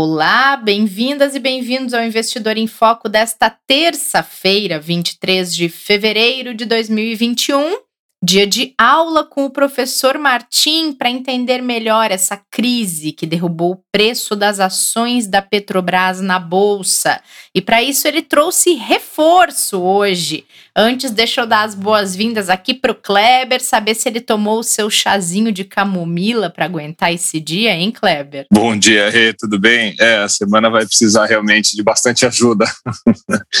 Olá, bem-vindas e bem-vindos ao Investidor em Foco desta terça-feira, 23 de fevereiro de 2021. Dia de aula com o professor Martim para entender melhor essa crise que derrubou o preço das ações da Petrobras na bolsa. E para isso ele trouxe reforço hoje. Antes, deixa eu dar as boas-vindas aqui para o Kleber, saber se ele tomou o seu chazinho de camomila para aguentar esse dia, hein, Kleber? Bom dia, Rê, tudo bem? É, a semana vai precisar realmente de bastante ajuda.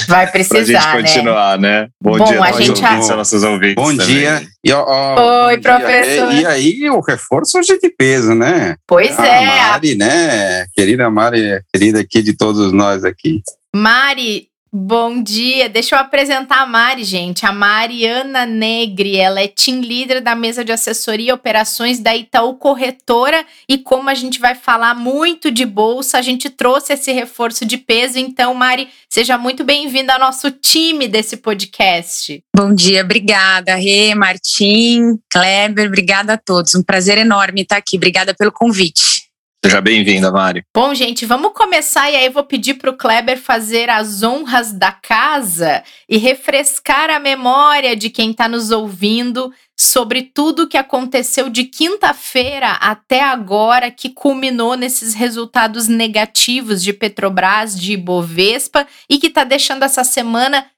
Vai precisar, pra gente continuar, né? né? Bom, Bom dia, a gente ouvintes, a... nossos ouvintes. Bom também. dia. E, ó, Oi, professor. E, e, aí, o reforço hoje de peso, né? Pois a é. Mari, né? Querida Mari, querida aqui de todos nós aqui. Mari, Bom dia, deixa eu apresentar a Mari, gente. A Mariana Negri, ela é team leader da mesa de assessoria e operações da Itaú Corretora. E como a gente vai falar muito de bolsa, a gente trouxe esse reforço de peso. Então, Mari, seja muito bem-vinda ao nosso time desse podcast. Bom dia, obrigada, Rê, Martim, Kleber, obrigada a todos. Um prazer enorme estar aqui. Obrigada pelo convite. Seja bem-vinda, Mari. Bom, gente, vamos começar e aí eu vou pedir para o Kleber fazer as honras da casa e refrescar a memória de quem está nos ouvindo sobre tudo o que aconteceu de quinta-feira até agora, que culminou nesses resultados negativos de Petrobras, de Ibovespa e que está deixando essa semana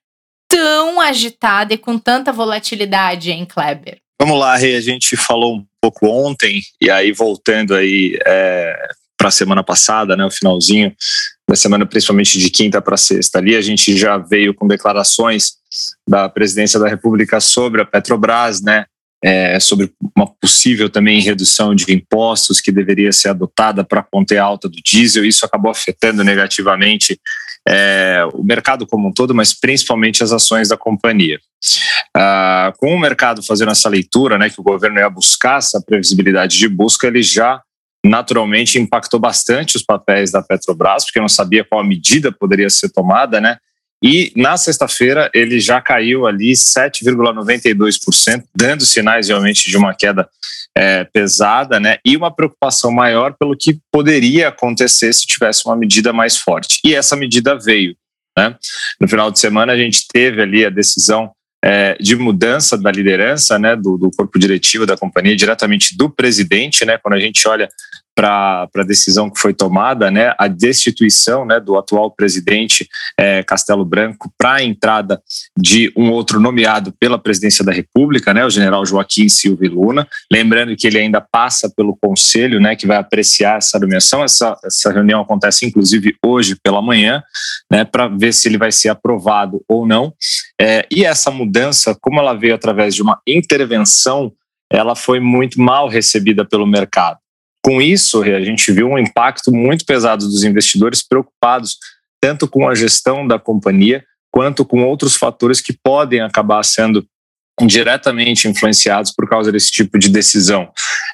tão agitada e com tanta volatilidade, hein, Kleber? Vamos lá, a gente falou um pouco ontem, e aí voltando aí é, para a semana passada, né, o finalzinho da semana, principalmente de quinta para sexta, ali a gente já veio com declarações da presidência da República sobre a Petrobras, né, é, sobre uma possível também redução de impostos que deveria ser adotada para conter a alta do diesel. Isso acabou afetando negativamente é, o mercado como um todo, mas principalmente as ações da companhia. Ah, com o mercado fazendo essa leitura, né, que o governo ia buscar essa previsibilidade de busca, ele já naturalmente impactou bastante os papéis da Petrobras, porque não sabia qual medida poderia ser tomada, né? E na sexta-feira ele já caiu ali 7,92%, dando sinais realmente de uma queda é, pesada, né? E uma preocupação maior pelo que poderia acontecer se tivesse uma medida mais forte. E essa medida veio. Né? No final de semana a gente teve ali a decisão é, de mudança da liderança né, do, do, corpo diretivo da companhia, diretamente do presidente, né, quando a gente olha para a decisão que foi tomada, né, a destituição né, do atual presidente é, Castelo Branco para a entrada de um outro nomeado pela presidência da República, né, o general Joaquim Silva Luna. Lembrando que ele ainda passa pelo conselho, né, que vai apreciar essa nomeação. Essa, essa reunião acontece inclusive hoje pela manhã, né, para ver se ele vai ser aprovado ou não. É, e essa mudança, como ela veio através de uma intervenção, ela foi muito mal recebida pelo mercado. Com isso, a gente viu um impacto muito pesado dos investidores preocupados tanto com a gestão da companhia quanto com outros fatores que podem acabar sendo diretamente influenciados por causa desse tipo de decisão.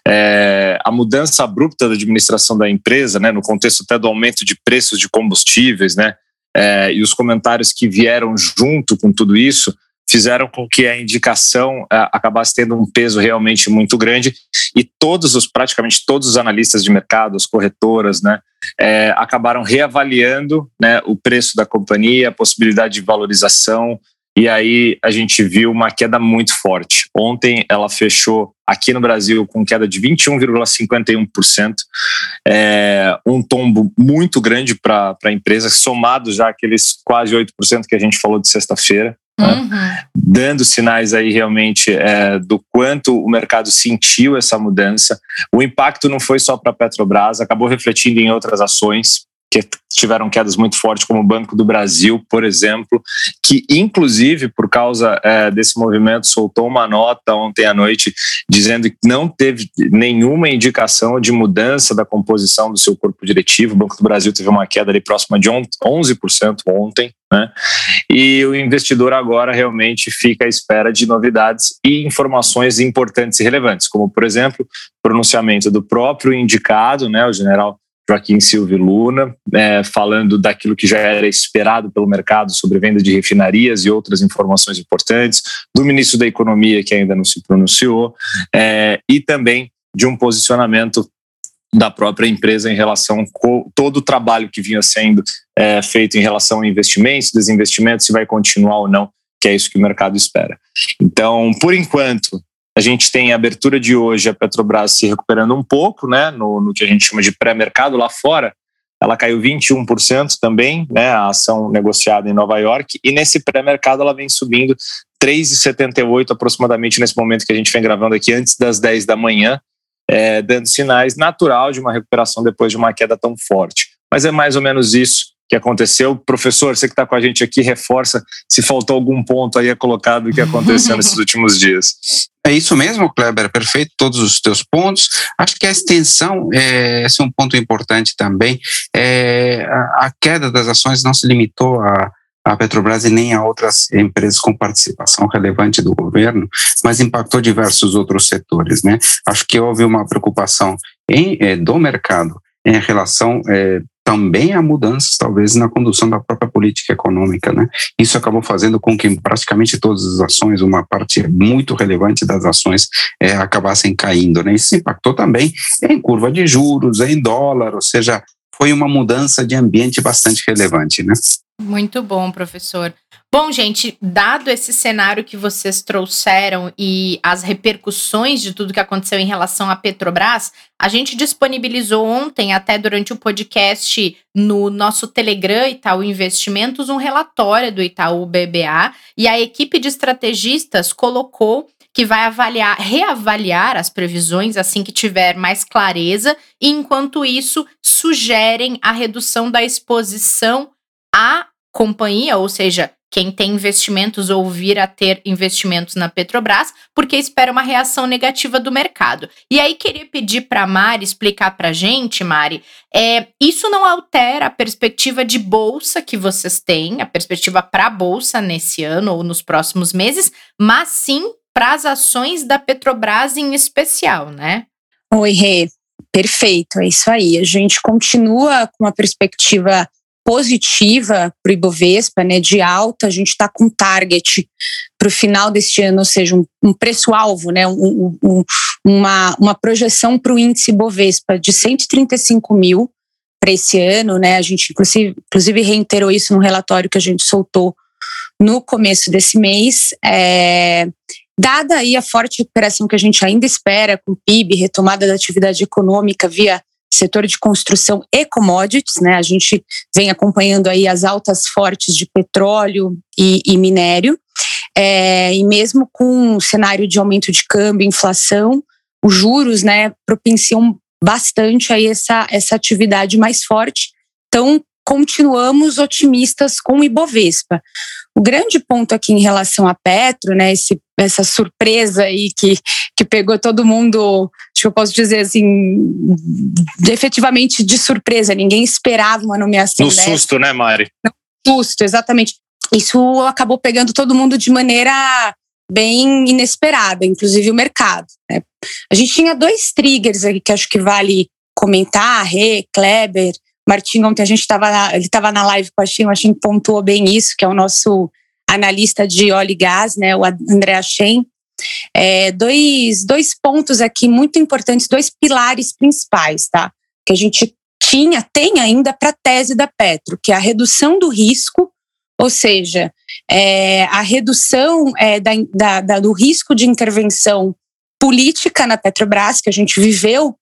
É, a mudança abrupta da administração da empresa, né, no contexto até do aumento de preços de combustíveis, né, é, e os comentários que vieram junto com tudo isso, fizeram com que a indicação uh, acabasse tendo um peso realmente muito grande e todos os praticamente todos os analistas de mercado, as corretoras, né, é, acabaram reavaliando né, o preço da companhia, a possibilidade de valorização e aí a gente viu uma queda muito forte. Ontem ela fechou aqui no Brasil com queda de 21,51%, é, um tombo muito grande para a empresa, somado já aqueles quase 8% que a gente falou de sexta-feira. Né? Uhum. Dando sinais aí realmente é, do quanto o mercado sentiu essa mudança. O impacto não foi só para a Petrobras, acabou refletindo em outras ações, que tiveram quedas muito fortes, como o Banco do Brasil, por exemplo, que inclusive por causa é, desse movimento soltou uma nota ontem à noite dizendo que não teve nenhuma indicação de mudança da composição do seu corpo diretivo. O Banco do Brasil teve uma queda ali próxima de 11% ontem, né? E o investidor agora realmente fica à espera de novidades e informações importantes e relevantes, como por exemplo, pronunciamento do próprio indicado, né, o general Joaquim Silva Luna, é, falando daquilo que já era esperado pelo mercado sobre venda de refinarias e outras informações importantes, do ministro da Economia, que ainda não se pronunciou, é, e também de um posicionamento da própria empresa em relação com todo o trabalho que vinha sendo é, feito em relação a investimentos, desinvestimentos, se vai continuar ou não, que é isso que o mercado espera. Então, por enquanto, a gente tem a abertura de hoje, a Petrobras se recuperando um pouco, né, no, no que a gente chama de pré-mercado lá fora. Ela caiu 21% também, né, a ação negociada em Nova York, e nesse pré-mercado ela vem subindo 3,78 aproximadamente nesse momento que a gente vem gravando aqui, antes das 10 da manhã, é, dando sinais natural de uma recuperação depois de uma queda tão forte. Mas é mais ou menos isso que aconteceu. Professor, você que está com a gente aqui, reforça se faltou algum ponto aí a colocar do que aconteceu nesses últimos dias. É isso mesmo, Kleber, perfeito, todos os teus pontos. Acho que a extensão, é, esse é um ponto importante também. É, a, a queda das ações não se limitou a, a Petrobras e nem a outras empresas com participação relevante do governo, mas impactou diversos outros setores. Né? Acho que houve uma preocupação em, é, do mercado em relação é, também há mudanças, talvez, na condução da própria política econômica. Né? Isso acabou fazendo com que praticamente todas as ações, uma parte muito relevante das ações, é, acabassem caindo. Né? Isso impactou também em curva de juros, em dólar, ou seja, foi uma mudança de ambiente bastante relevante. Né? Muito bom, professor. Bom, gente, dado esse cenário que vocês trouxeram e as repercussões de tudo que aconteceu em relação à Petrobras, a gente disponibilizou ontem, até durante o podcast, no nosso Telegram Itaú Investimentos, um relatório do Itaú BBA e a equipe de estrategistas colocou que vai avaliar, reavaliar as previsões assim que tiver mais clareza, e enquanto isso, sugerem a redução da exposição à companhia, ou seja, quem tem investimentos ou vir a ter investimentos na Petrobras, porque espera uma reação negativa do mercado. E aí queria pedir para a Mari explicar para a gente, Mari, é, isso não altera a perspectiva de bolsa que vocês têm, a perspectiva para a bolsa nesse ano ou nos próximos meses, mas sim para as ações da Petrobras em especial, né? Oi, Rê. Perfeito, é isso aí. A gente continua com uma perspectiva positiva para o Ibovespa, né, de alta, a gente está com target para o final deste ano, ou seja, um, um preço-alvo, né, um, um, uma, uma projeção para o índice Ibovespa de 135 mil para esse ano, né, a gente inclusive, inclusive reiterou isso no relatório que a gente soltou no começo desse mês, é, dada aí a forte recuperação que a gente ainda espera com o PIB, retomada da atividade econômica via setor de construção e commodities, né? A gente vem acompanhando aí as altas fortes de petróleo e, e minério, é, e mesmo com um cenário de aumento de câmbio, inflação, os juros, né, propiciam bastante aí essa, essa atividade mais forte. Então, continuamos otimistas com o Ibovespa. O grande ponto aqui em relação à Petro, né, esse, essa surpresa aí que, que pegou todo mundo, acho que eu posso dizer assim, efetivamente de surpresa, ninguém esperava uma nomeação No dessa. susto, né, Mari? No susto, exatamente. Isso acabou pegando todo mundo de maneira bem inesperada, inclusive o mercado. Né? A gente tinha dois triggers aqui que acho que vale comentar, Rê, Kleber, Martim, ontem a gente estava ele estava na live com a Shin, a Shin pontuou bem isso, que é o nosso analista de óleo e gás, né, o André Shen. É, dois, dois pontos aqui muito importantes, dois pilares principais, tá? Que a gente tinha, tem ainda para a tese da Petro, que é a redução do risco, ou seja, é, a redução é, da, da, da, do risco de intervenção política na Petrobras, que a gente viveu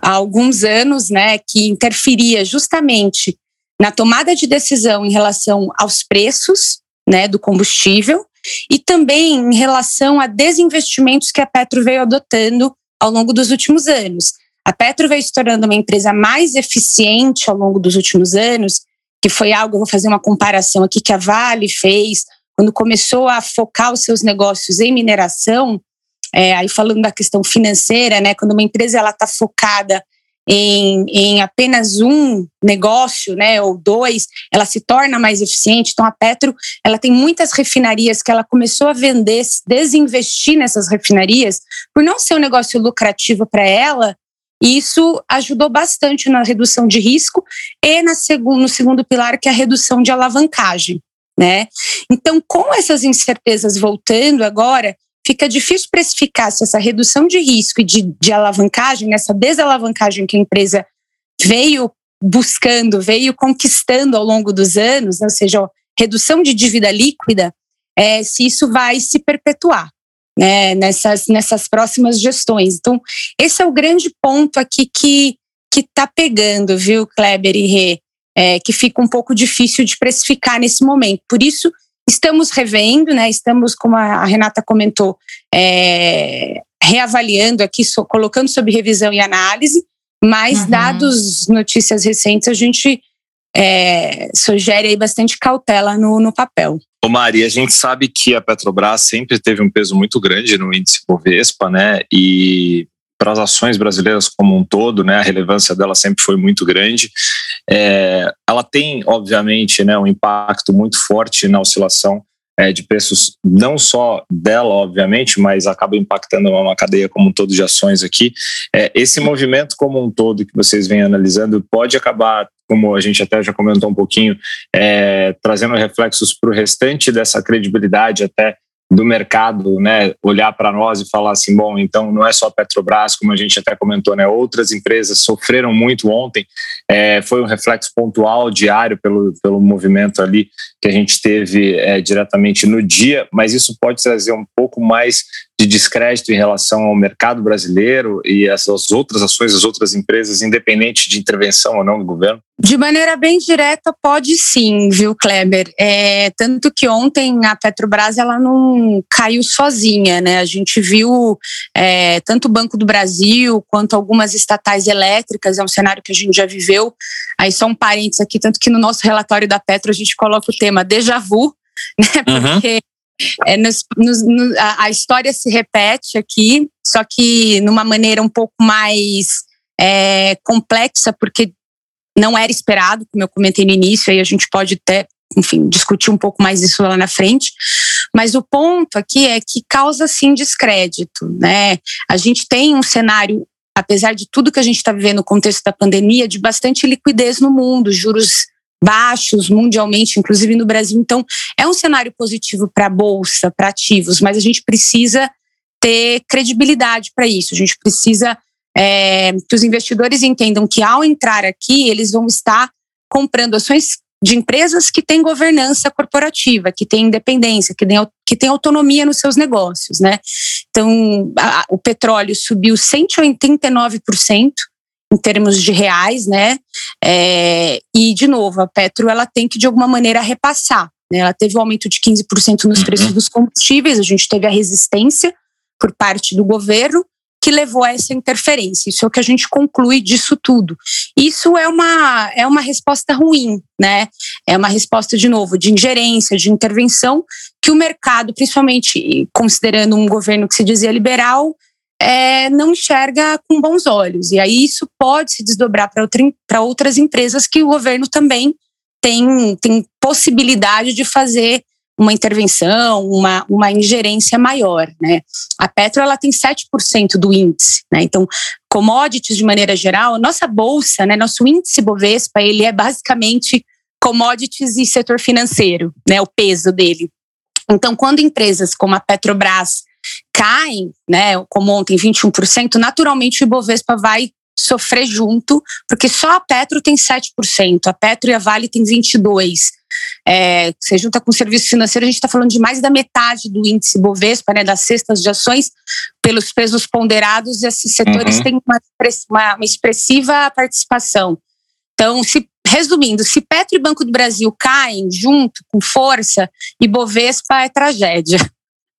há alguns anos, né, que interferia justamente na tomada de decisão em relação aos preços, né, do combustível e também em relação a desinvestimentos que a Petro veio adotando ao longo dos últimos anos. A Petro veio se tornando uma empresa mais eficiente ao longo dos últimos anos, que foi algo, vou fazer uma comparação aqui, que a Vale fez, quando começou a focar os seus negócios em mineração, é, aí falando da questão financeira, né, quando uma empresa ela está focada em, em, apenas um negócio, né, ou dois, ela se torna mais eficiente. Então a Petro, ela tem muitas refinarias que ela começou a vender, desinvestir nessas refinarias, por não ser um negócio lucrativo para ela. E isso ajudou bastante na redução de risco e na segundo, no segundo pilar, que é a redução de alavancagem. Né? Então, com essas incertezas voltando agora, fica difícil precificar se essa redução de risco e de, de alavancagem, essa desalavancagem que a empresa veio buscando, veio conquistando ao longo dos anos, né, ou seja, redução de dívida líquida, é, se isso vai se perpetuar né, nessas, nessas próximas gestões. Então, esse é o grande ponto aqui que está pegando, viu, Kleber e Rê, é, que fica um pouco difícil de precificar nesse momento. Por isso, Estamos revendo, né? Estamos, como a Renata comentou, é, reavaliando aqui, so, colocando sob revisão e análise, mas uhum. dados notícias recentes, a gente é, sugere aí bastante cautela no, no papel. Ô Mari, a gente sabe que a Petrobras sempre teve um peso muito grande no índice Bovespa, né? E para as ações brasileiras como um todo, né, a relevância dela sempre foi muito grande. É, ela tem, obviamente, né, um impacto muito forte na oscilação é, de preços, não só dela, obviamente, mas acaba impactando uma cadeia como um todo de ações aqui. É, esse movimento como um todo que vocês vêm analisando pode acabar, como a gente até já comentou um pouquinho, é, trazendo reflexos para o restante dessa credibilidade até do mercado, né, olhar para nós e falar assim, bom, então não é só Petrobras, como a gente até comentou, né, outras empresas sofreram muito ontem, é, foi um reflexo pontual diário pelo, pelo movimento ali que a gente teve é, diretamente no dia, mas isso pode trazer um pouco mais de descrédito em relação ao mercado brasileiro e essas outras ações, as outras empresas, independente de intervenção ou não do governo? De maneira bem direta, pode sim, viu, Kleber? É, tanto que ontem a Petrobras ela não caiu sozinha, né? A gente viu é, tanto o Banco do Brasil quanto algumas estatais elétricas, é um cenário que a gente já viveu. Aí só um parênteses aqui, tanto que no nosso relatório da Petro a gente coloca o tema déjà vu, né? Porque uhum é, nos, nos, no, a, a, história se repete aqui, só que numa maneira um pouco mais é, complexa, porque não era esperado, como eu comentei no início, aí a gente pode até, enfim, discutir um pouco mais isso lá na frente. Mas o ponto aqui é que causa sim descrédito, né? A gente tem um cenário, apesar de tudo que a gente está vivendo no contexto da pandemia, de bastante liquidez no mundo, juros baixos mundialmente, inclusive no Brasil. Então, é um cenário positivo para a bolsa, para ativos, mas a gente precisa ter credibilidade para isso. A gente precisa é, que os investidores entendam que ao entrar aqui, eles vão estar comprando ações de empresas que têm governança corporativa, que têm independência, que têm, que têm autonomia nos seus negócios, né? Então, a, o petróleo subiu 189%, em termos de reais, né? É, e, de novo, a Petro ela tem que, de alguma maneira, repassar. Né? Ela teve um aumento de 15% nos uhum. preços dos combustíveis, a gente teve a resistência por parte do governo, que levou a essa interferência. Isso é o que a gente conclui disso tudo. Isso é uma, é uma resposta ruim, né? É uma resposta, de novo, de ingerência, de intervenção, que o mercado, principalmente considerando um governo que se dizia liberal, é, não enxerga com bons olhos. E aí isso pode se desdobrar para outra, outras empresas que o governo também tem, tem possibilidade de fazer uma intervenção, uma, uma ingerência maior. Né? A Petro ela tem 7% do índice. Né? Então, commodities de maneira geral, nossa bolsa, né, nosso índice Bovespa, ele é basicamente commodities e setor financeiro, né, o peso dele. Então, quando empresas como a Petrobras caem, né, como ontem 21%, naturalmente o Ibovespa vai sofrer junto, porque só a Petro tem 7%, a Petro e a Vale tem 22%. É, você junta com o serviço financeiro, a gente está falando de mais da metade do índice Bovespa, né, das cestas de ações, pelos pesos ponderados, e esses setores uhum. têm uma, uma, uma expressiva participação. Então, se resumindo, se Petro e Banco do Brasil caem junto, com força, e Bovespa é tragédia.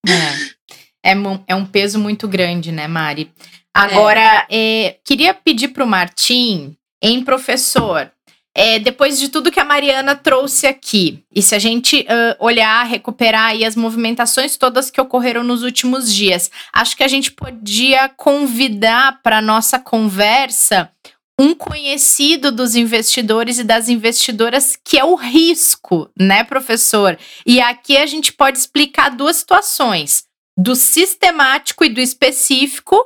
É é, é um peso muito grande, né, Mari? Agora, é. É, queria pedir para o Martim, em professor, é, depois de tudo que a Mariana trouxe aqui, e se a gente uh, olhar, recuperar aí as movimentações todas que ocorreram nos últimos dias, acho que a gente podia convidar para nossa conversa um conhecido dos investidores e das investidoras que é o risco, né, professor? E aqui a gente pode explicar duas situações: do sistemático e do específico,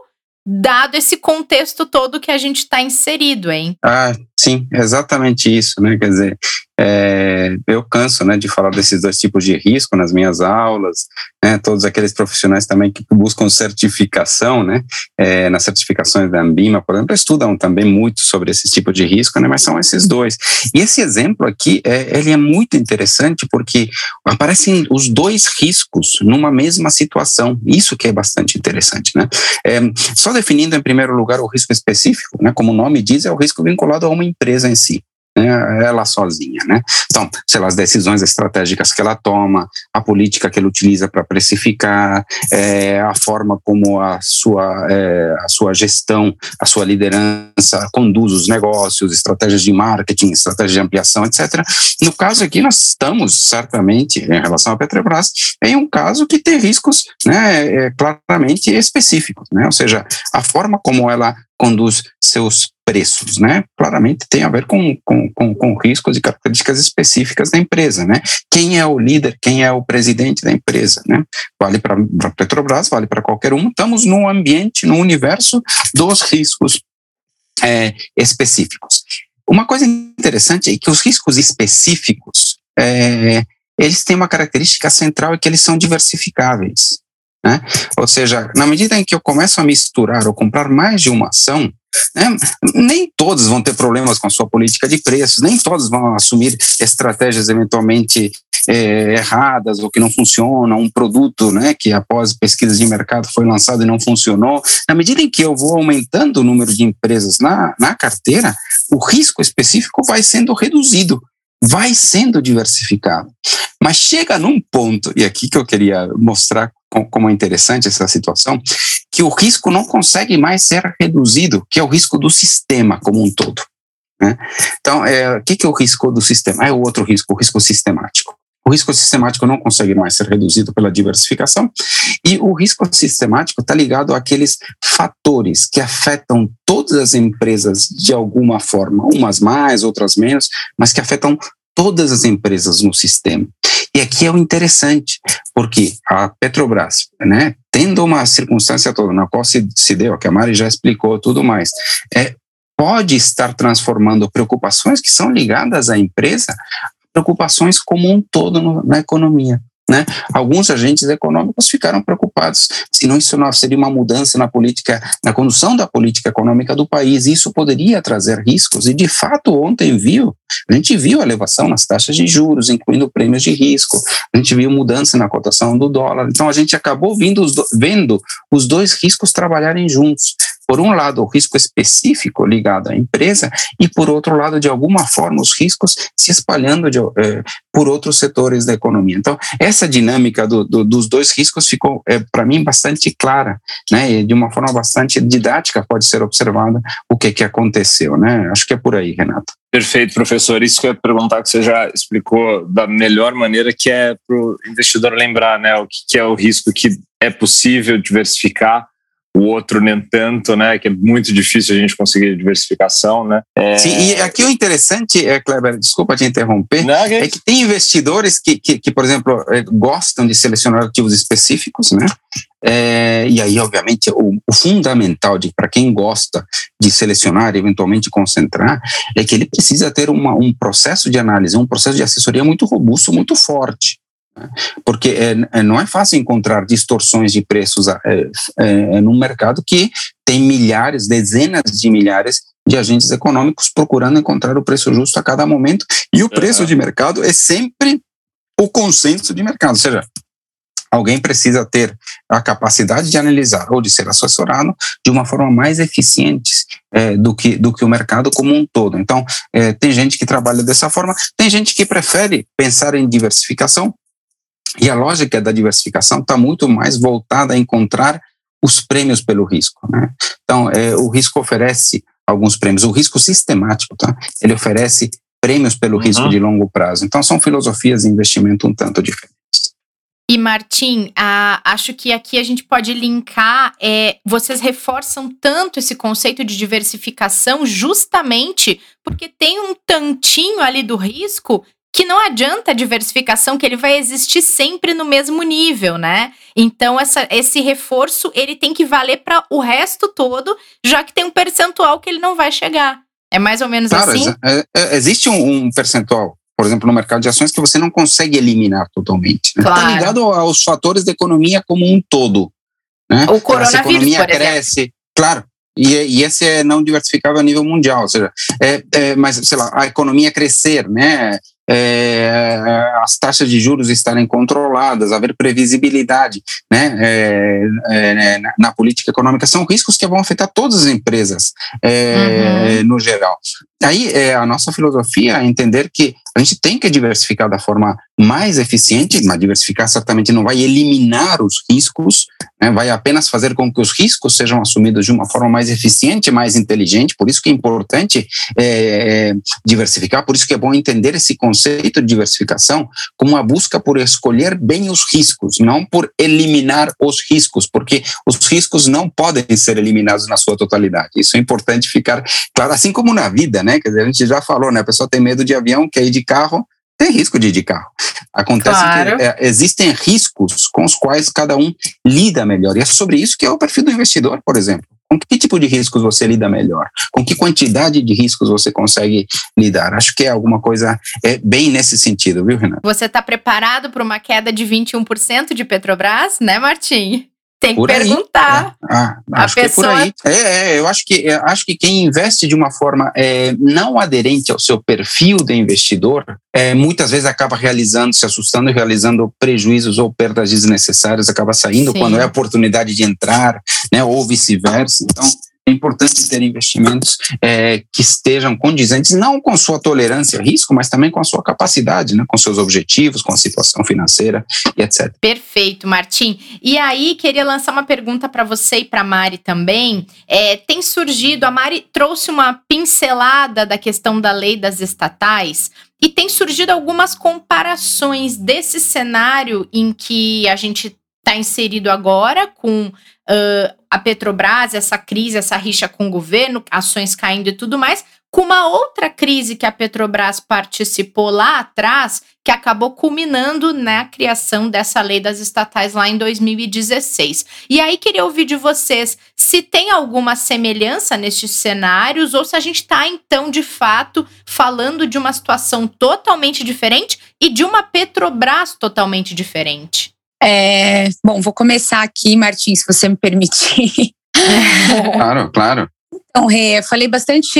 dado esse contexto todo que a gente está inserido, hein? Ah, sim, exatamente isso, né? Quer dizer, é, eu canso né, de falar desses dois tipos de risco nas minhas aulas, né, todos aqueles profissionais também que buscam certificação, né, é, nas certificações da Ambima, por exemplo, estudam também muito sobre esse tipo de risco, né, mas são esses dois. E esse exemplo aqui, é, ele é muito interessante porque aparecem os dois riscos numa mesma situação, isso que é bastante interessante. Né. É, só definindo em primeiro lugar o risco específico, né, como o nome diz, é o risco vinculado a uma empresa em si né, ela sozinha, né? Então, sei lá, as decisões estratégicas que ela toma, a política que ela utiliza para precificar, é, a forma como a sua, é, a sua gestão, a sua liderança conduz os negócios, estratégias de marketing, estratégias de ampliação, etc. No caso aqui, nós estamos certamente, em relação à Petrobras, em um caso que tem riscos né, é, claramente específicos, né? Ou seja, a forma como ela conduz seus preços, né? Claramente tem a ver com, com, com, com riscos e características específicas da empresa, né? Quem é o líder, quem é o presidente da empresa, né? Vale para a Petrobras, vale para qualquer um. Estamos num ambiente, no universo dos riscos é, específicos. Uma coisa interessante é que os riscos específicos, é, eles têm uma característica central, é que eles são diversificáveis. Né? Ou seja, na medida em que eu começo a misturar ou comprar mais de uma ação, né, nem todos vão ter problemas com a sua política de preços, nem todos vão assumir estratégias eventualmente é, erradas ou que não funcionam, um produto né, que após pesquisas de mercado foi lançado e não funcionou. Na medida em que eu vou aumentando o número de empresas na, na carteira, o risco específico vai sendo reduzido vai sendo diversificado. Mas chega num ponto, e aqui que eu queria mostrar como é interessante essa situação, que o risco não consegue mais ser reduzido, que é o risco do sistema como um todo. Né? Então, é, o que, que é o risco do sistema? É o outro risco, o risco sistemático. O risco sistemático não consegue mais ser reduzido pela diversificação, e o risco sistemático está ligado àqueles fatores que afetam todas as empresas de alguma forma, umas mais, outras menos, mas que afetam todas as empresas no sistema. E aqui é o interessante, porque a Petrobras, né, tendo uma circunstância toda na qual se, se deu, que a Mari já explicou tudo mais, é, pode estar transformando preocupações que são ligadas à empresa, preocupações como um todo no, na economia. Né? Alguns agentes econômicos ficaram preocupados se não isso não seria uma mudança na política, na condução da política econômica do país. Isso poderia trazer riscos. E de fato ontem viu, a gente viu a elevação nas taxas de juros, incluindo prêmios de risco. A gente viu mudança na cotação do dólar. Então a gente acabou os vendo os dois riscos trabalharem juntos por um lado, o risco específico ligado à empresa, e por outro lado, de alguma forma, os riscos se espalhando de, é, por outros setores da economia. Então, essa dinâmica do, do, dos dois riscos ficou, é, para mim, bastante clara, né, e de uma forma bastante didática pode ser observada o que, que aconteceu. Né? Acho que é por aí, Renato. Perfeito, professor. Isso que eu ia perguntar, que você já explicou da melhor maneira, que é para o investidor lembrar né, o que, que é o risco que é possível diversificar o outro nem tanto, né? Que é muito difícil a gente conseguir diversificação, né? É... Sim, e aqui o interessante, é, Kleber, desculpa te interromper, Não, é que tem investidores que, que, que, por exemplo, é, gostam de selecionar ativos específicos, né? É, e aí, obviamente, o, o fundamental para quem gosta de selecionar, eventualmente concentrar, é que ele precisa ter uma, um processo de análise, um processo de assessoria muito robusto, muito forte. Porque é, é, não é fácil encontrar distorções de preços é, é, é, num mercado que tem milhares, dezenas de milhares de agentes econômicos procurando encontrar o preço justo a cada momento, e o preço de mercado é sempre o consenso de mercado, ou seja, alguém precisa ter a capacidade de analisar ou de ser assessorado de uma forma mais eficiente é, do, que, do que o mercado como um todo. Então, é, tem gente que trabalha dessa forma, tem gente que prefere pensar em diversificação, e a lógica da diversificação está muito mais voltada a encontrar os prêmios pelo risco. Né? Então, é, o risco oferece alguns prêmios. O risco sistemático, tá? ele oferece prêmios pelo uhum. risco de longo prazo. Então, são filosofias de investimento um tanto diferentes. E Martim, acho que aqui a gente pode linkar. É, vocês reforçam tanto esse conceito de diversificação justamente porque tem um tantinho ali do risco que não adianta a diversificação, que ele vai existir sempre no mesmo nível, né? Então, essa, esse reforço ele tem que valer para o resto todo, já que tem um percentual que ele não vai chegar. É mais ou menos claro, assim? É, é, existe um, um, percentual, por exemplo, no mercado de ações, que você não consegue eliminar totalmente. Está né? Tá ligado aos fatores da economia como um todo. Né? O coronavírus, a economia cresce, claro, e, e, esse é não diversificável a nível mundial, ou seja, é, é, mas sei lá, a economia crescer, né? É, as taxas de juros estarem controladas, haver previsibilidade né, é, é, na, na, política econômica, são riscos que vão afetar todas as empresas é, uhum. no geral. Aí é, a nossa filosofia é entender que a gente tem que diversificar da forma mais eficiente, mas diversificar certamente não vai eliminar os riscos, né, vai apenas fazer com que os riscos sejam assumidos de uma forma mais eficiente, mais inteligente, por isso que é importante é, diversificar, por isso que é bom entender esse conceito de diversificação como uma busca por escolher bem os riscos, não por eliminar os riscos, porque os riscos não podem ser eliminados na sua totalidade, isso é importante ficar claro, assim como na vida, né, quer dizer, a gente já falou, né, a pessoa tem medo de avião, quer ir de carro, tem risco de ir de carro. Acontece claro. que é, existem riscos com os quais cada um lida melhor. E é sobre isso que é o perfil do investidor, por exemplo. Com que tipo de riscos você lida melhor? Com que quantidade de riscos você consegue lidar? Acho que é alguma coisa é, bem nesse sentido, viu, Renato? Você está preparado para uma queda de 21% de Petrobras, né, Martim? Tem que perguntar. É. Ah, a pessoa... É, é, é, eu acho que, eu acho que quem investe de uma forma é, não aderente ao seu perfil de investidor, é, muitas vezes acaba realizando, se assustando e realizando prejuízos ou perdas desnecessárias, acaba saindo Sim. quando é a oportunidade de entrar, né, ou vice-versa. Então, é importante ter investimentos é, que estejam condizentes não com sua tolerância a risco, mas também com a sua capacidade, né, com seus objetivos, com a situação financeira e etc. Perfeito, Martim. E aí, queria lançar uma pergunta para você e para Mari também. É, tem surgido, a Mari trouxe uma pincelada da questão da lei das estatais. E tem surgido algumas comparações desse cenário em que a gente está inserido agora, com uh, a Petrobras, essa crise, essa rixa com o governo, ações caindo e tudo mais, com uma outra crise que a Petrobras participou lá atrás, que acabou culminando na criação dessa lei das estatais lá em 2016. E aí queria ouvir de vocês se tem alguma semelhança nestes cenários ou se a gente está então de fato falando de uma situação totalmente diferente e de uma Petrobras totalmente diferente. É, bom, vou começar aqui, Martins, se você me permitir. claro, claro. Então, Rê, eu falei bastante,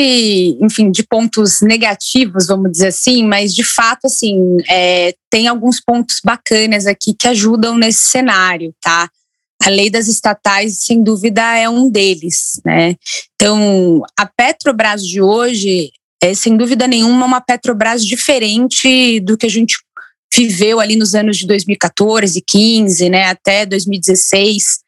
enfim, de pontos negativos, vamos dizer assim, mas de fato, assim, é, tem alguns pontos bacanas aqui que ajudam nesse cenário, tá? A lei das estatais, sem dúvida, é um deles, né? Então, a Petrobras de hoje é, sem dúvida nenhuma, uma Petrobras diferente do que a gente viveu ali nos anos de 2014, 15, né, até 2016.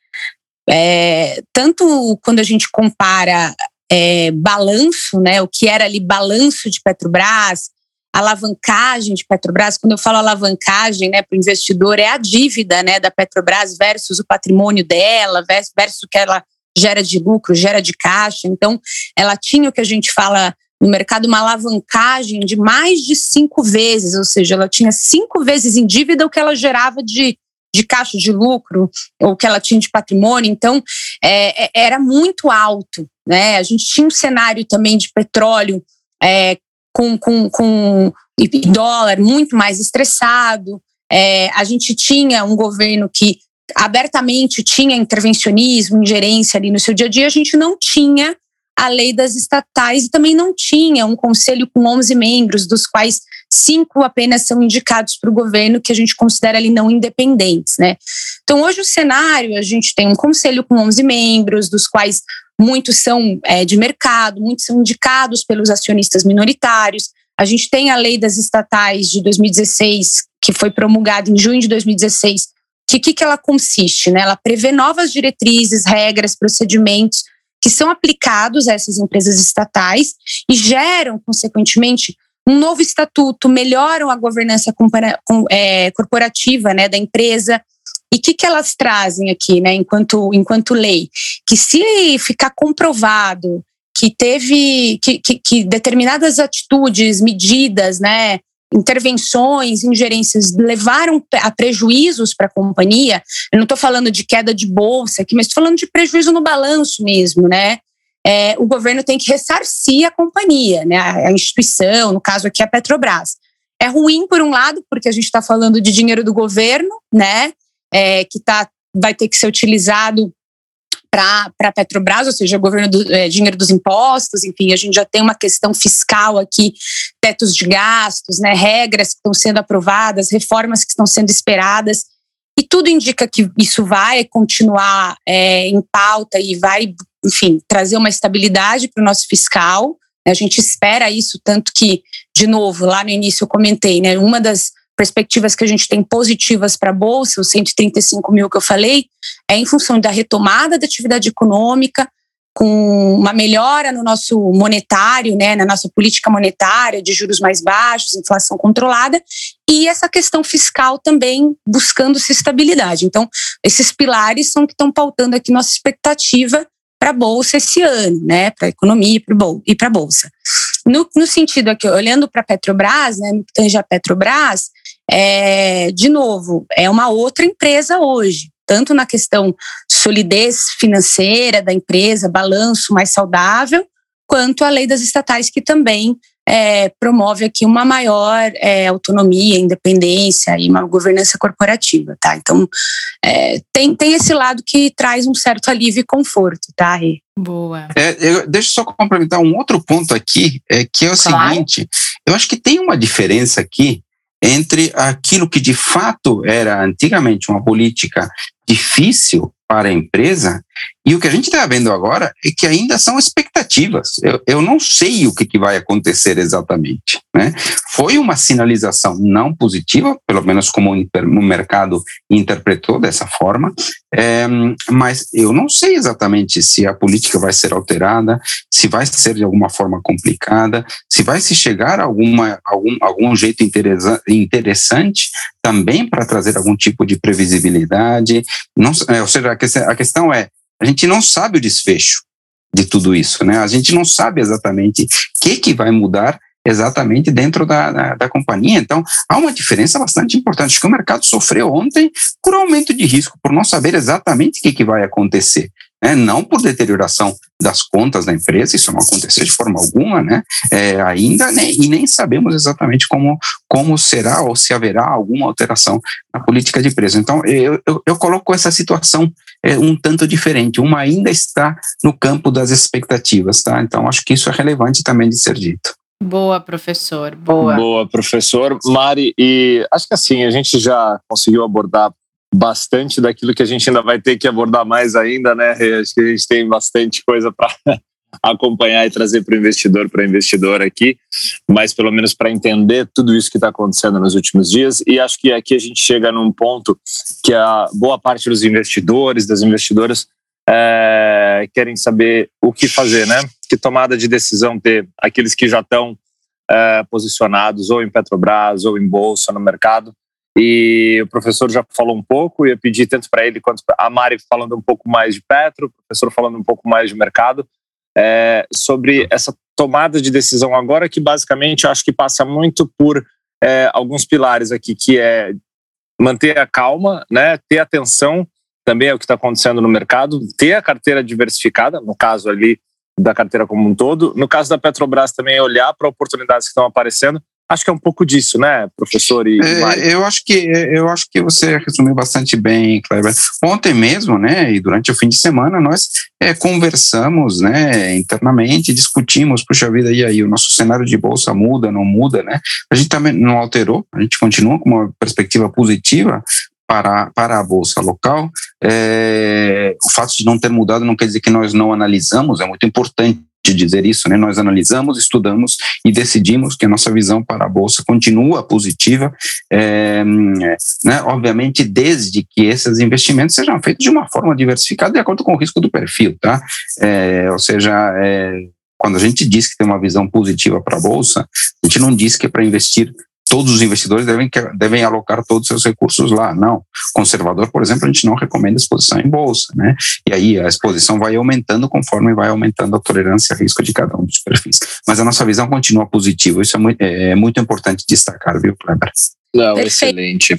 É, tanto quando a gente compara é, balanço, né, o que era ali balanço de Petrobras, alavancagem de Petrobras, quando eu falo alavancagem, né, para o investidor, é a dívida, né, da Petrobras versus o patrimônio dela, versus o que ela gera de lucro, gera de caixa. Então, ela tinha o que a gente fala no mercado uma alavancagem de mais de cinco vezes, ou seja, ela tinha cinco vezes em dívida o que ela gerava de, de caixa de lucro, ou que ela tinha de patrimônio, então é, é era muito alto. Né? A gente tinha um cenário também de petróleo é, com, com, com dólar muito mais estressado. É, a gente tinha um governo que abertamente tinha intervencionismo, ingerência ali no seu dia a dia, a gente não tinha a lei das estatais e também não tinha um conselho com 11 membros, dos quais cinco apenas são indicados para o governo, que a gente considera ali não independentes, né? Então, hoje o cenário, a gente tem um conselho com 11 membros, dos quais muitos são é, de mercado, muitos são indicados pelos acionistas minoritários. A gente tem a lei das estatais de 2016, que foi promulgada em junho de 2016, que que, que ela consiste? Né? Ela prevê novas diretrizes, regras, procedimentos que são aplicados a essas empresas estatais e geram, consequentemente, um novo estatuto, melhoram a governança é, corporativa né, da empresa. E o que, que elas trazem aqui, né, enquanto, enquanto lei? Que se ficar comprovado que teve que, que, que determinadas atitudes, medidas, né, intervenções, ingerências levaram a prejuízos para a companhia. Eu não estou falando de queda de bolsa aqui, mas estou falando de prejuízo no balanço mesmo, né? É, o governo tem que ressarcir a companhia, né? A instituição, no caso aqui a Petrobras. É ruim por um lado, porque a gente está falando de dinheiro do governo, né? É, que tá, vai ter que ser utilizado para a Petrobras, ou seja, governo do é, dinheiro dos impostos, enfim, a gente já tem uma questão fiscal aqui, tetos de gastos, né, regras que estão sendo aprovadas, reformas que estão sendo esperadas, e tudo indica que isso vai continuar é, em pauta e vai, enfim, trazer uma estabilidade para o nosso fiscal. A gente espera isso, tanto que, de novo, lá no início eu comentei, né, uma das perspectivas que a gente tem positivas para a Bolsa, os 135 mil que eu falei, é em função da retomada da atividade econômica, com uma melhora no nosso monetário, né, na nossa política monetária, de juros mais baixos, inflação controlada, e essa questão fiscal também buscando-se estabilidade. Então, esses pilares são que estão pautando aqui nossa expectativa para a Bolsa esse ano, né, para a economia e para a Bolsa. No, no, sentido aqui, olhando para a Petrobras, né, no que tange a Petrobras, é, de novo, é uma outra empresa hoje, tanto na questão solidez financeira da empresa, balanço mais saudável, quanto a lei das estatais, que também é, promove aqui uma maior é, autonomia, independência e uma governança corporativa, tá? Então, é, tem, tem esse lado que traz um certo alívio e conforto, tá, Rê? Boa. É, eu, deixa eu só complementar um outro ponto aqui, é, que é o claro. seguinte, eu acho que tem uma diferença aqui entre aquilo que de fato era antigamente uma política difícil para a empresa e o que a gente está vendo agora é que ainda são expectativas. Eu, eu não sei o que, que vai acontecer exatamente. Né? Foi uma sinalização não positiva, pelo menos como o mercado interpretou dessa forma, é, mas eu não sei exatamente se a política vai ser alterada, se vai ser de alguma forma complicada, se vai se chegar a alguma, algum, algum jeito interessante também para trazer algum tipo de previsibilidade. Não, é, ou seja, a questão é a gente não sabe o desfecho de tudo isso, né? A gente não sabe exatamente o que, que vai mudar exatamente dentro da, da, da, companhia. Então, há uma diferença bastante importante. Acho que o mercado sofreu ontem por aumento de risco, por não saber exatamente o que, que vai acontecer né? não por deterioração das contas da empresa, isso não aconteceu de forma alguma, né? É, ainda, né? e nem sabemos exatamente como, como será ou se haverá alguma alteração na política de preço. Então, eu, eu, eu coloco essa situação é, um tanto diferente, uma ainda está no campo das expectativas, tá? Então, acho que isso é relevante também de ser dito. Boa, professor. Boa. Boa, professor. Mari, e acho que assim, a gente já conseguiu abordar bastante daquilo que a gente ainda vai ter que abordar mais ainda, né? Acho que a gente tem bastante coisa para acompanhar e trazer para o investidor, para investidor aqui, mas pelo menos para entender tudo isso que está acontecendo nos últimos dias. E acho que aqui a gente chega num ponto que a boa parte dos investidores, das investidoras, é, querem saber o que fazer, né? Que tomada de decisão ter aqueles que já estão é, posicionados ou em Petrobras ou em bolsa no mercado e o professor já falou um pouco, ia pedir tanto para ele quanto a Mari falando um pouco mais de Petro, o professor falando um pouco mais de mercado, é, sobre essa tomada de decisão agora, que basicamente acho que passa muito por é, alguns pilares aqui, que é manter a calma, né, ter atenção também é o que está acontecendo no mercado, ter a carteira diversificada, no caso ali da carteira como um todo, no caso da Petrobras também olhar para oportunidades que estão aparecendo, Acho que é um pouco disso, né, professor e é, Eu acho que eu acho que você resumiu bastante bem, Kleber. Ontem mesmo, né, e durante o fim de semana nós é, conversamos, né, internamente, discutimos, puxa vida, e aí o nosso cenário de bolsa muda, não muda, né? A gente também não alterou, a gente continua com uma perspectiva positiva, para, para a bolsa local. É, o fato de não ter mudado não quer dizer que nós não analisamos, é muito importante dizer isso, né? Nós analisamos, estudamos e decidimos que a nossa visão para a bolsa continua positiva, é, né? Obviamente, desde que esses investimentos sejam feitos de uma forma diversificada de acordo com o risco do perfil, tá? É, ou seja, é, quando a gente diz que tem uma visão positiva para a bolsa, a gente não diz que é para investir todos os investidores devem, devem alocar todos os seus recursos lá. Não. Conservador, por exemplo, a gente não recomenda exposição em bolsa, né? E aí a exposição vai aumentando conforme vai aumentando a tolerância a risco de cada um dos perfis. Mas a nossa visão continua positiva. Isso é muito, é muito importante destacar, viu, Kleber? Não, Perfeito. excelente.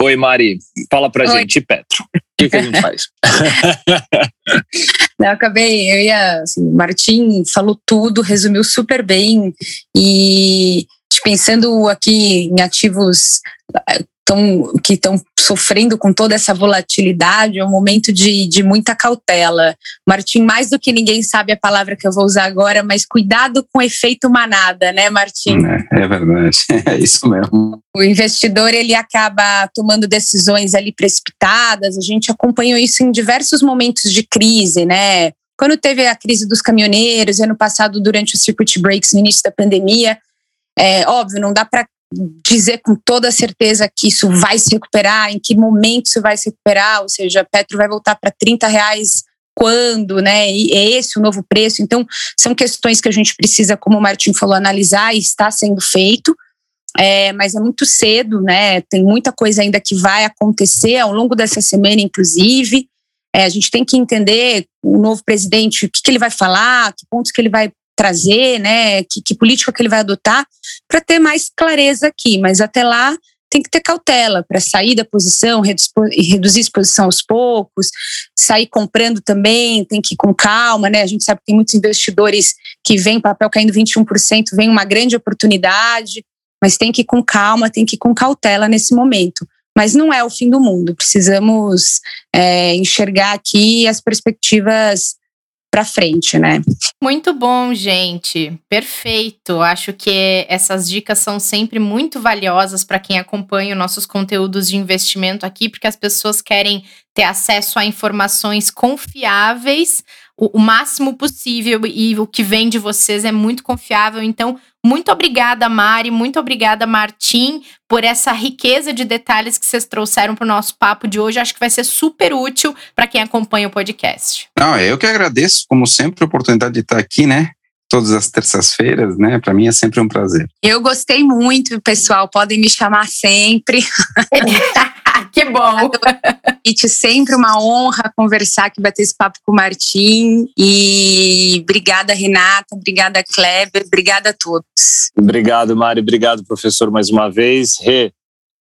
Oi, Mari, fala pra Oi. gente, Petro. O que, que a gente faz? Não, acabei, eu ia, assim, Martim falou tudo, resumiu super bem e pensando aqui em ativos eh, tão, que estão sofrendo com toda essa volatilidade, é um momento de, de muita cautela. Martim, mais do que ninguém sabe a palavra que eu vou usar agora, mas cuidado com o efeito manada, né, Martim? É, é verdade, é isso mesmo. O investidor ele acaba tomando decisões ali precipitadas. A gente acompanhou isso em diversos momentos de crise, né? Quando teve a crise dos caminhoneiros, ano passado, durante o circuit breaks, no início da pandemia, é óbvio, não dá para dizer com toda certeza que isso vai se recuperar, em que momento isso vai se recuperar, ou seja, Petro vai voltar para 30 reais quando, né? E é esse o novo preço. Então, são questões que a gente precisa, como o Martin falou, analisar e está sendo feito. É, mas é muito cedo, né? Tem muita coisa ainda que vai acontecer ao longo dessa semana, inclusive. É, a gente tem que entender o novo presidente, o que, que ele vai falar, que pontos que ele vai trazer, né? Que, que política que ele vai adotar para ter mais clareza aqui. Mas até lá tem que ter cautela para sair da posição, reduzir exposição aos poucos, sair comprando também, tem que ir com calma, né? A gente sabe que tem muitos investidores que vêm papel caindo 21%, vem uma grande oportunidade, mas tem que ir com calma, tem que ir com cautela nesse momento. Mas não é o fim do mundo, precisamos é, enxergar aqui as perspectivas para frente, né? Muito bom, gente. Perfeito. Acho que essas dicas são sempre muito valiosas para quem acompanha os nossos conteúdos de investimento aqui, porque as pessoas querem ter acesso a informações confiáveis o, o máximo possível e o que vem de vocês é muito confiável. Então, muito obrigada, Mari, muito obrigada, Martim, por essa riqueza de detalhes que vocês trouxeram para o nosso papo de hoje. Acho que vai ser super útil para quem acompanha o podcast. Não, eu que agradeço, como sempre, a oportunidade de estar aqui, né? Todas as terças-feiras, né? Para mim é sempre um prazer. Eu gostei muito, pessoal. Podem me chamar sempre. que bom! It, sempre uma honra conversar aqui, bater esse papo com o Martim. E obrigada, Renata, obrigada, Kleber, obrigada a todos. Obrigado, Mari, obrigado, professor, mais uma vez. Rê,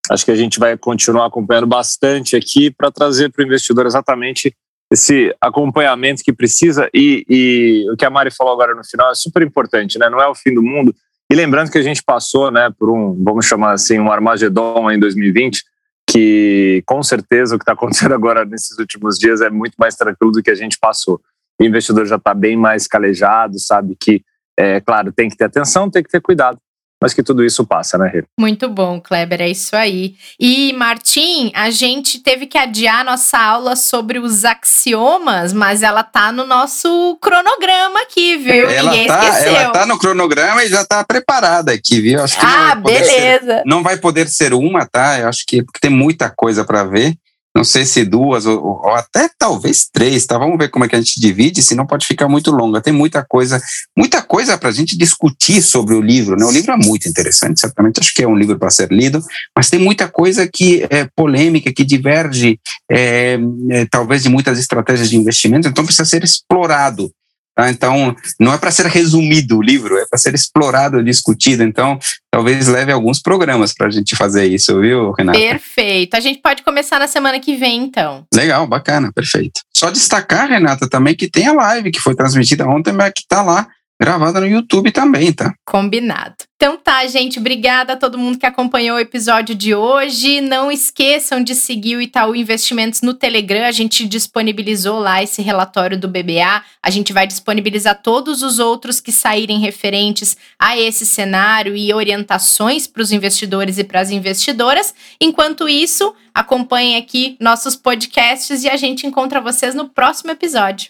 acho que a gente vai continuar acompanhando bastante aqui para trazer para o investidor exatamente esse acompanhamento que precisa. E, e, o que a Mari falou agora no final é super importante, né? Não é o fim do mundo. E lembrando que a gente passou, né, por um, vamos chamar assim, um Armagedon em 2020 que com certeza o que está acontecendo agora nesses últimos dias é muito mais tranquilo do que a gente passou. O investidor já está bem mais calejado, sabe que, é claro, tem que ter atenção, tem que ter cuidado, mas que tudo isso passa, né, Rê? Muito bom, Kleber, é isso aí. E, Martim, a gente teve que adiar nossa aula sobre os axiomas, mas ela tá no nosso cronograma aqui, viu? Ela Ninguém tá, esqueceu. Ela tá no cronograma e já tá preparada aqui, viu? Acho que ah, beleza. Ser, não vai poder ser uma, tá? Eu acho que tem muita coisa para ver não sei se duas ou, ou, até talvez três, tá? Vamos ver como é que a gente divide, senão pode ficar muito longa. Tem muita coisa, muita coisa para a gente discutir sobre o livro, né? O livro é muito interessante, certamente acho que é um livro para ser lido, mas tem muita coisa que é polêmica, que diverge, é, é, talvez de muitas estratégias de investimento, então precisa ser explorado. Tá? Então, não é para ser resumido o livro, é para ser explorado, discutido. Então, talvez leve alguns programas para a gente fazer isso, viu, Renata? Perfeito. A gente pode começar na semana que vem, então. Legal, bacana, perfeito. Só destacar, Renata, também que tem a live que foi transmitida ontem, mas que está lá gravada no YouTube também, tá? Combinado. Então tá, gente, obrigada a todo mundo que acompanhou o episódio de hoje. Não esqueçam de seguir o Itaú Investimentos no Telegram. A gente disponibilizou lá esse relatório do BBA. A gente vai disponibilizar todos os outros que saírem referentes a esse cenário e orientações para os investidores e para as investidoras. Enquanto isso, acompanhem aqui nossos podcasts e a gente encontra vocês no próximo episódio.